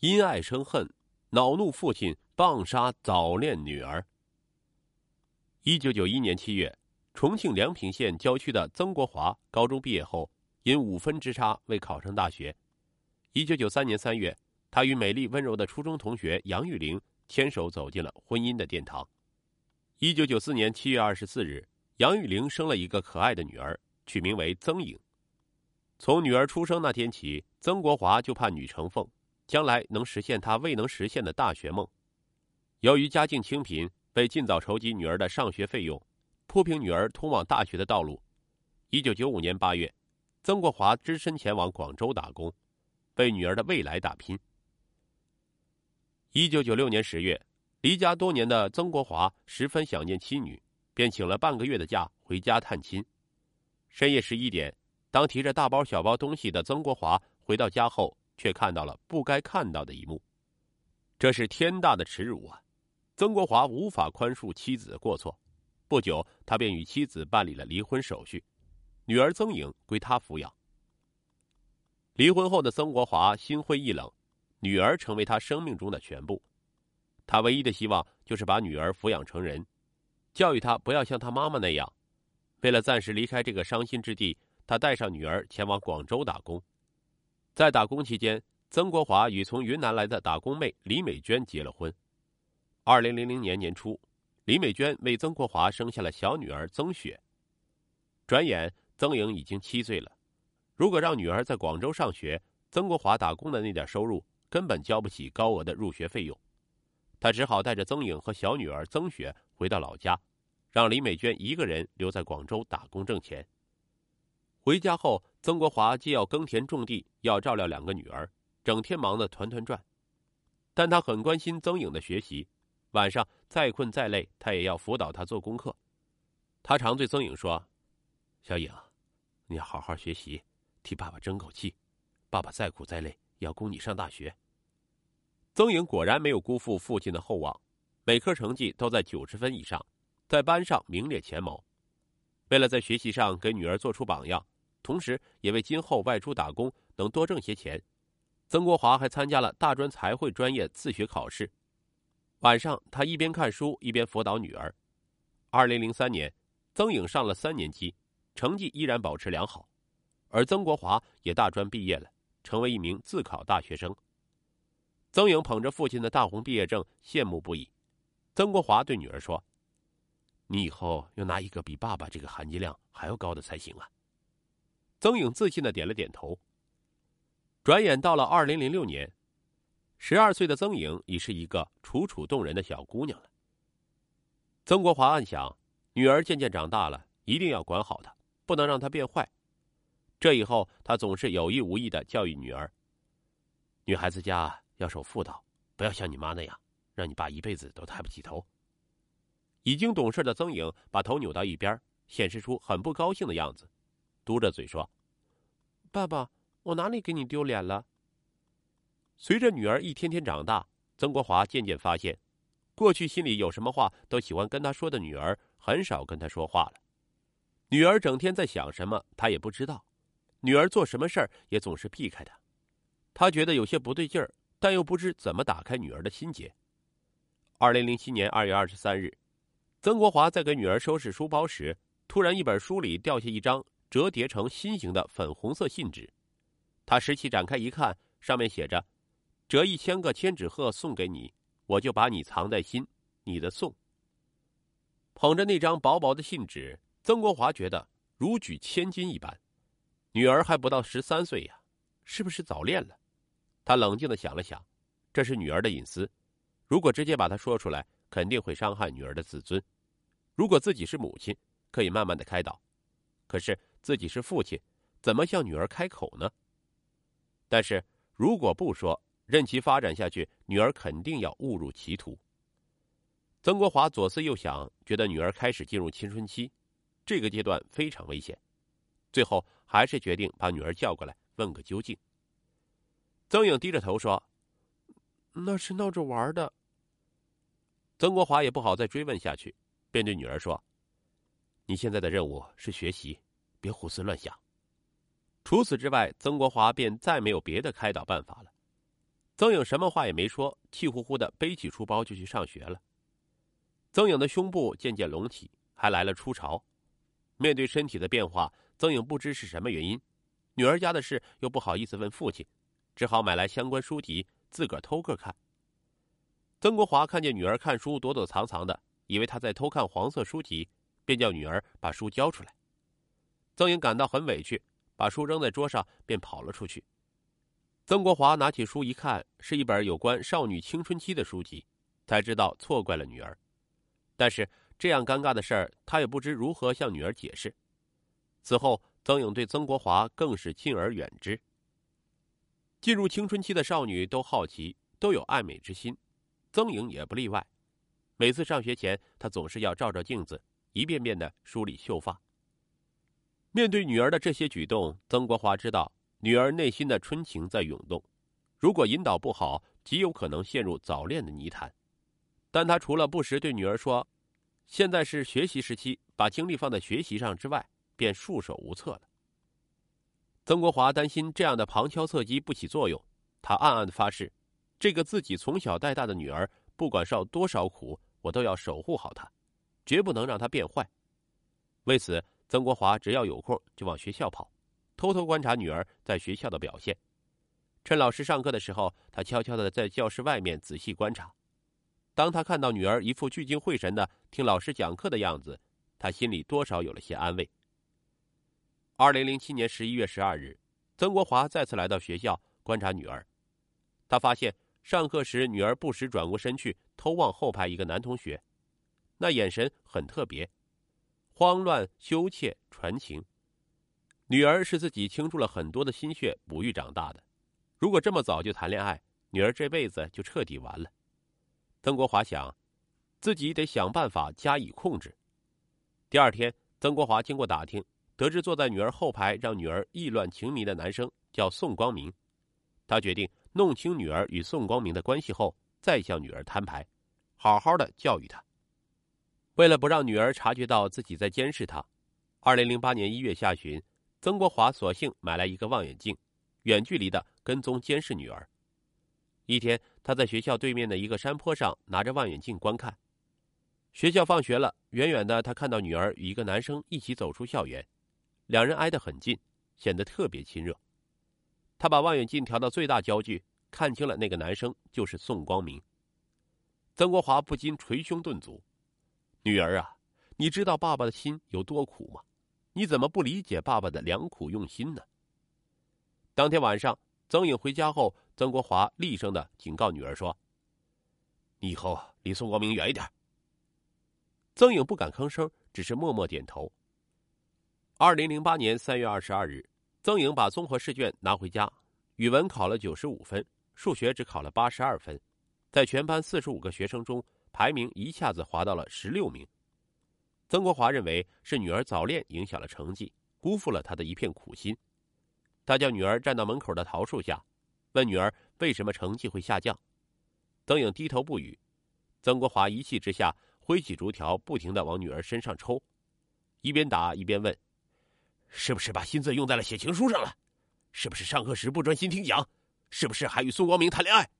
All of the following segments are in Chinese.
因爱生恨，恼怒父亲棒杀早恋女儿。一九九一年七月，重庆梁平县郊区的曾国华高中毕业后，因五分之差未考上大学。一九九三年三月，他与美丽温柔的初中同学杨玉玲牵手走进了婚姻的殿堂。一九九四年七月二十四日，杨玉玲生了一个可爱的女儿，取名为曾颖。从女儿出生那天起，曾国华就盼女成凤，将来能实现他未能实现的大学梦。由于家境清贫，为尽早筹集女儿的上学费用，铺平女儿通往大学的道路，一九九五年八月，曾国华只身前往广州打工，为女儿的未来打拼。一九九六年十月，离家多年的曾国华十分想念妻女，便请了半个月的假回家探亲。深夜十一点。当提着大包小包东西的曾国华回到家后，却看到了不该看到的一幕，这是天大的耻辱啊！曾国华无法宽恕妻子的过错，不久他便与妻子办理了离婚手续，女儿曾颖归他抚养。离婚后的曾国华心灰意冷，女儿成为他生命中的全部，他唯一的希望就是把女儿抚养成人，教育她不要像他妈妈那样，为了暂时离开这个伤心之地。他带上女儿前往广州打工，在打工期间，曾国华与从云南来的打工妹李美娟结了婚。二零零零年年初，李美娟为曾国华生下了小女儿曾雪。转眼，曾颖已经七岁了。如果让女儿在广州上学，曾国华打工的那点收入根本交不起高额的入学费用，他只好带着曾颖和小女儿曾雪回到老家，让李美娟一个人留在广州打工挣钱。回家后，曾国华既要耕田种地，要照料两个女儿，整天忙得团团转。但他很关心曾颖的学习，晚上再困再累，他也要辅导她做功课。他常对曾颖说：“小颖，你好好学习，替爸爸争口气。爸爸再苦再累，要供你上大学。”曾颖果然没有辜负父亲的厚望，每科成绩都在九十分以上，在班上名列前茅。为了在学习上给女儿做出榜样。同时，也为今后外出打工能多挣些钱。曾国华还参加了大专财会专业自学考试。晚上，他一边看书一边辅导女儿。二零零三年，曾颖上了三年级，成绩依然保持良好，而曾国华也大专毕业了，成为一名自考大学生。曾颖捧着父亲的大红毕业证，羡慕不已。曾国华对女儿说：“你以后要拿一个比爸爸这个含金量还要高的才行啊。”曾颖自信的点了点头。转眼到了二零零六年，十二岁的曾颖已是一个楚楚动人的小姑娘了。曾国华暗想，女儿渐渐长大了，一定要管好她，不能让她变坏。这以后，他总是有意无意的教育女儿：“女孩子家要守妇道，不要像你妈那样，让你爸一辈子都抬不起头。”已经懂事的曾颖把头扭到一边，显示出很不高兴的样子。嘟着嘴说：“爸爸，我哪里给你丢脸了？”随着女儿一天天长大，曾国华渐渐发现，过去心里有什么话都喜欢跟他说的女儿，很少跟他说话了。女儿整天在想什么，他也不知道；女儿做什么事儿，也总是避开他。他觉得有些不对劲儿，但又不知怎么打开女儿的心结。二零零七年二月二十三日，曾国华在给女儿收拾书包时，突然一本书里掉下一张。折叠成心形的粉红色信纸，他拾起展开一看，上面写着：“折一千个千纸鹤送给你，我就把你藏在心，你的送。”捧着那张薄薄的信纸，曾国华觉得如举千金一般。女儿还不到十三岁呀，是不是早恋了？他冷静的想了想，这是女儿的隐私，如果直接把它说出来，肯定会伤害女儿的自尊。如果自己是母亲，可以慢慢的开导。可是。自己是父亲，怎么向女儿开口呢？但是如果不说，任其发展下去，女儿肯定要误入歧途。曾国华左思右想，觉得女儿开始进入青春期，这个阶段非常危险，最后还是决定把女儿叫过来问个究竟。曾颖低着头说：“那是闹着玩的。”曾国华也不好再追问下去，便对女儿说：“你现在的任务是学习。”别胡思乱想。除此之外，曾国华便再没有别的开导办法了。曾颖什么话也没说，气呼呼的背起书包就去上学了。曾颖的胸部渐渐隆起，还来了初潮。面对身体的变化，曾颖不知是什么原因，女儿家的事又不好意思问父亲，只好买来相关书籍自个儿偷个看。曾国华看见女儿看书躲躲藏藏的，以为她在偷看黄色书籍，便叫女儿把书交出来。曾颖感到很委屈，把书扔在桌上，便跑了出去。曾国华拿起书一看，是一本有关少女青春期的书籍，才知道错怪了女儿。但是这样尴尬的事儿，他也不知如何向女儿解释。此后，曾颖对曾国华更是敬而远之。进入青春期的少女都好奇，都有爱美之心，曾颖也不例外。每次上学前，她总是要照照镜子，一遍遍的梳理秀发。面对女儿的这些举动，曾国华知道。女儿内心的春情在涌动，如果引导不好，极有可能陷入早恋的泥潭。但他除了不时对女儿说：“现在是学习时期，把精力放在学习上”之外，便束手无策了。曾国华担心这样的旁敲侧击不起作用，他暗暗的发誓：这个自己从小带大的女儿，不管受多少苦，我都要守护好她，绝不能让她变坏。为此，曾国华只要有空就往学校跑。偷偷观察女儿在学校的表现，趁老师上课的时候，他悄悄的在教室外面仔细观察。当他看到女儿一副聚精会神的听老师讲课的样子，他心里多少有了些安慰。二零零七年十一月十二日，曾国华再次来到学校观察女儿，他发现上课时女儿不时转过身去偷望后排一个男同学，那眼神很特别，慌乱、羞怯、传情。女儿是自己倾注了很多的心血哺育长大的，如果这么早就谈恋爱，女儿这辈子就彻底完了。曾国华想，自己得想办法加以控制。第二天，曾国华经过打听，得知坐在女儿后排让女儿意乱情迷的男生叫宋光明，他决定弄清女儿与宋光明的关系后，再向女儿摊牌，好好的教育她。为了不让女儿察觉到自己在监视她，二零零八年一月下旬。曾国华索性买来一个望远镜，远距离的跟踪监视女儿。一天，他在学校对面的一个山坡上拿着望远镜观看。学校放学了，远远的他看到女儿与一个男生一起走出校园，两人挨得很近，显得特别亲热。他把望远镜调到最大焦距，看清了那个男生就是宋光明。曾国华不禁捶胸顿足：“女儿啊，你知道爸爸的心有多苦吗？”你怎么不理解爸爸的良苦用心呢？当天晚上，曾颖回家后，曾国华厉声的警告女儿说：“你以后离宋光明远一点。”曾颖不敢吭声，只是默默点头。二零零八年三月二十二日，曾颖把综合试卷拿回家，语文考了九十五分，数学只考了八十二分，在全班四十五个学生中，排名一下子滑到了十六名。曾国华认为是女儿早恋影响了成绩，辜负了他的一片苦心。他叫女儿站到门口的桃树下，问女儿为什么成绩会下降。曾颖低头不语。曾国华一气之下挥起竹条，不停的往女儿身上抽，一边打一边问：“是不是把心思用在了写情书上了？是不是上课时不专心听讲？是不是还与宋光明谈恋爱？”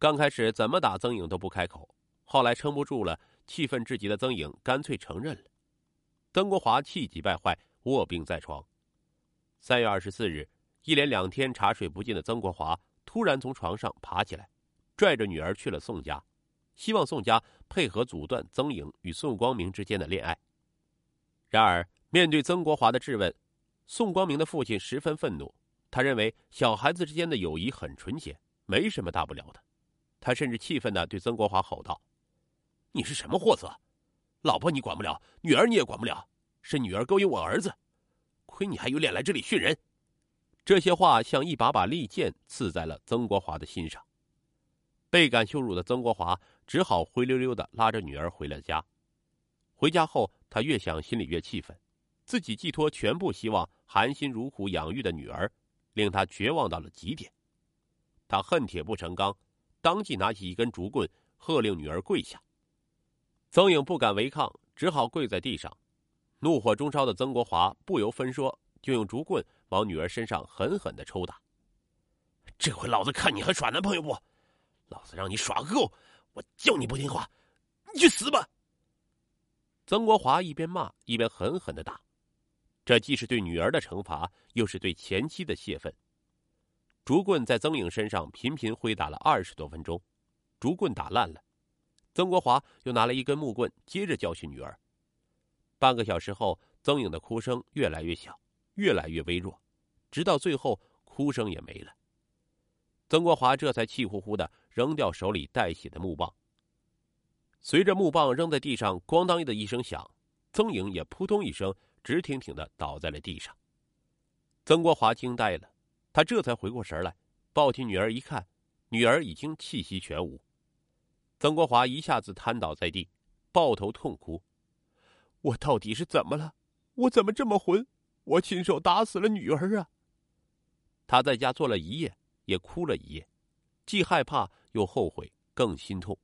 刚开始怎么打曾颖都不开口，后来撑不住了。气愤至极的曾颖干脆承认了，曾国华气急败坏，卧病在床。三月二十四日，一连两天茶水不进的曾国华突然从床上爬起来，拽着女儿去了宋家，希望宋家配合阻断曾颖与宋光明之间的恋爱。然而，面对曾国华的质问，宋光明的父亲十分愤怒，他认为小孩子之间的友谊很纯洁，没什么大不了的。他甚至气愤的对曾国华吼道。你是什么货色？老婆你管不了，女儿你也管不了，是女儿勾引我儿子，亏你还有脸来这里训人！这些话像一把把利剑刺在了曾国华的心上。倍感羞辱的曾国华只好灰溜溜的拉着女儿回了家。回家后，他越想心里越气愤，自己寄托全部希望、含辛茹苦养育的女儿，令他绝望到了极点。他恨铁不成钢，当即拿起一根竹棍，喝令女儿跪下。曾颖不敢违抗，只好跪在地上。怒火中烧的曾国华不由分说，就用竹棍往女儿身上狠狠的抽打。这回老子看你还耍男朋友不？老子让你耍够！我叫你不听话，你去死吧！曾国华一边骂一边狠狠的打，这既是对女儿的惩罚，又是对前妻的泄愤。竹棍在曾颖身上频频挥打了二十多分钟，竹棍打烂了。曾国华又拿了一根木棍，接着教训女儿。半个小时后，曾颖的哭声越来越小，越来越微弱，直到最后哭声也没了。曾国华这才气呼呼的扔掉手里带血的木棒。随着木棒扔在地上，咣当的一声响，曾颖也扑通一声直挺挺的倒在了地上。曾国华惊呆了，他这才回过神来，抱起女儿一看，女儿已经气息全无。曾国华一下子瘫倒在地，抱头痛哭：“我到底是怎么了？我怎么这么混？我亲手打死了女儿啊！”他在家坐了一夜。也哭了一夜，既害怕又后悔，更心痛。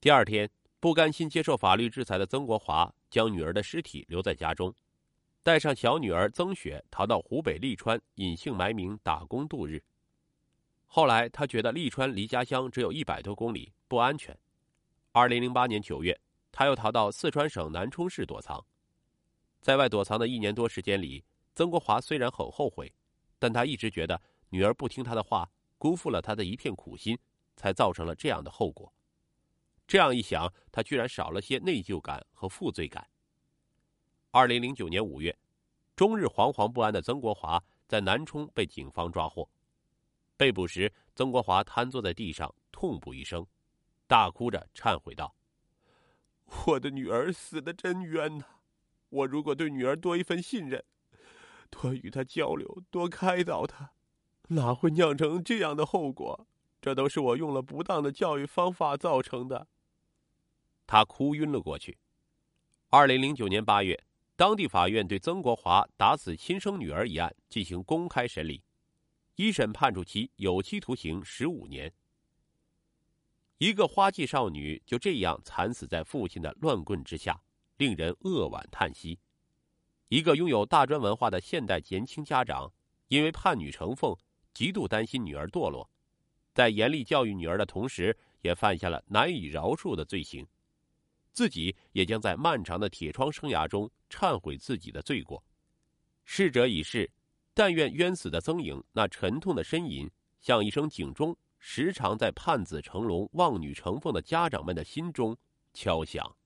第二天，不甘心接受法律制裁的曾国华将女儿的尸体留在家中，带上小女儿曾雪逃到湖北利川，隐姓埋名打工度日。后来，他觉得利川离家乡只有一百多公里，不安全。二零零八年九月，他又逃到四川省南充市躲藏。在外躲藏的一年多时间里，曾国华虽然很后悔，但他一直觉得。女儿不听他的话，辜负了他的一片苦心，才造成了这样的后果。这样一想，他居然少了些内疚感和负罪感。二零零九年五月，终日惶惶不安的曾国华在南充被警方抓获。被捕时，曾国华瘫坐在地上，痛不欲生，大哭着忏悔道：“我的女儿死的真冤呐！我如果对女儿多一份信任，多与她交流，多开导她。”哪会酿成这样的后果？这都是我用了不当的教育方法造成的。他哭晕了过去。二零零九年八月，当地法院对曾国华打死亲生女儿一案进行公开审理，一审判处其有期徒刑十五年。一个花季少女就这样惨死在父亲的乱棍之下，令人扼腕叹息。一个拥有大专文化的现代年轻家长，因为盼女成凤。极度担心女儿堕落，在严厉教育女儿的同时，也犯下了难以饶恕的罪行，自己也将在漫长的铁窗生涯中忏悔自己的罪过。逝者已逝，但愿冤死的曾颖那沉痛的呻吟，像一声警钟，时常在盼子成龙、望女成凤的家长们的心中敲响。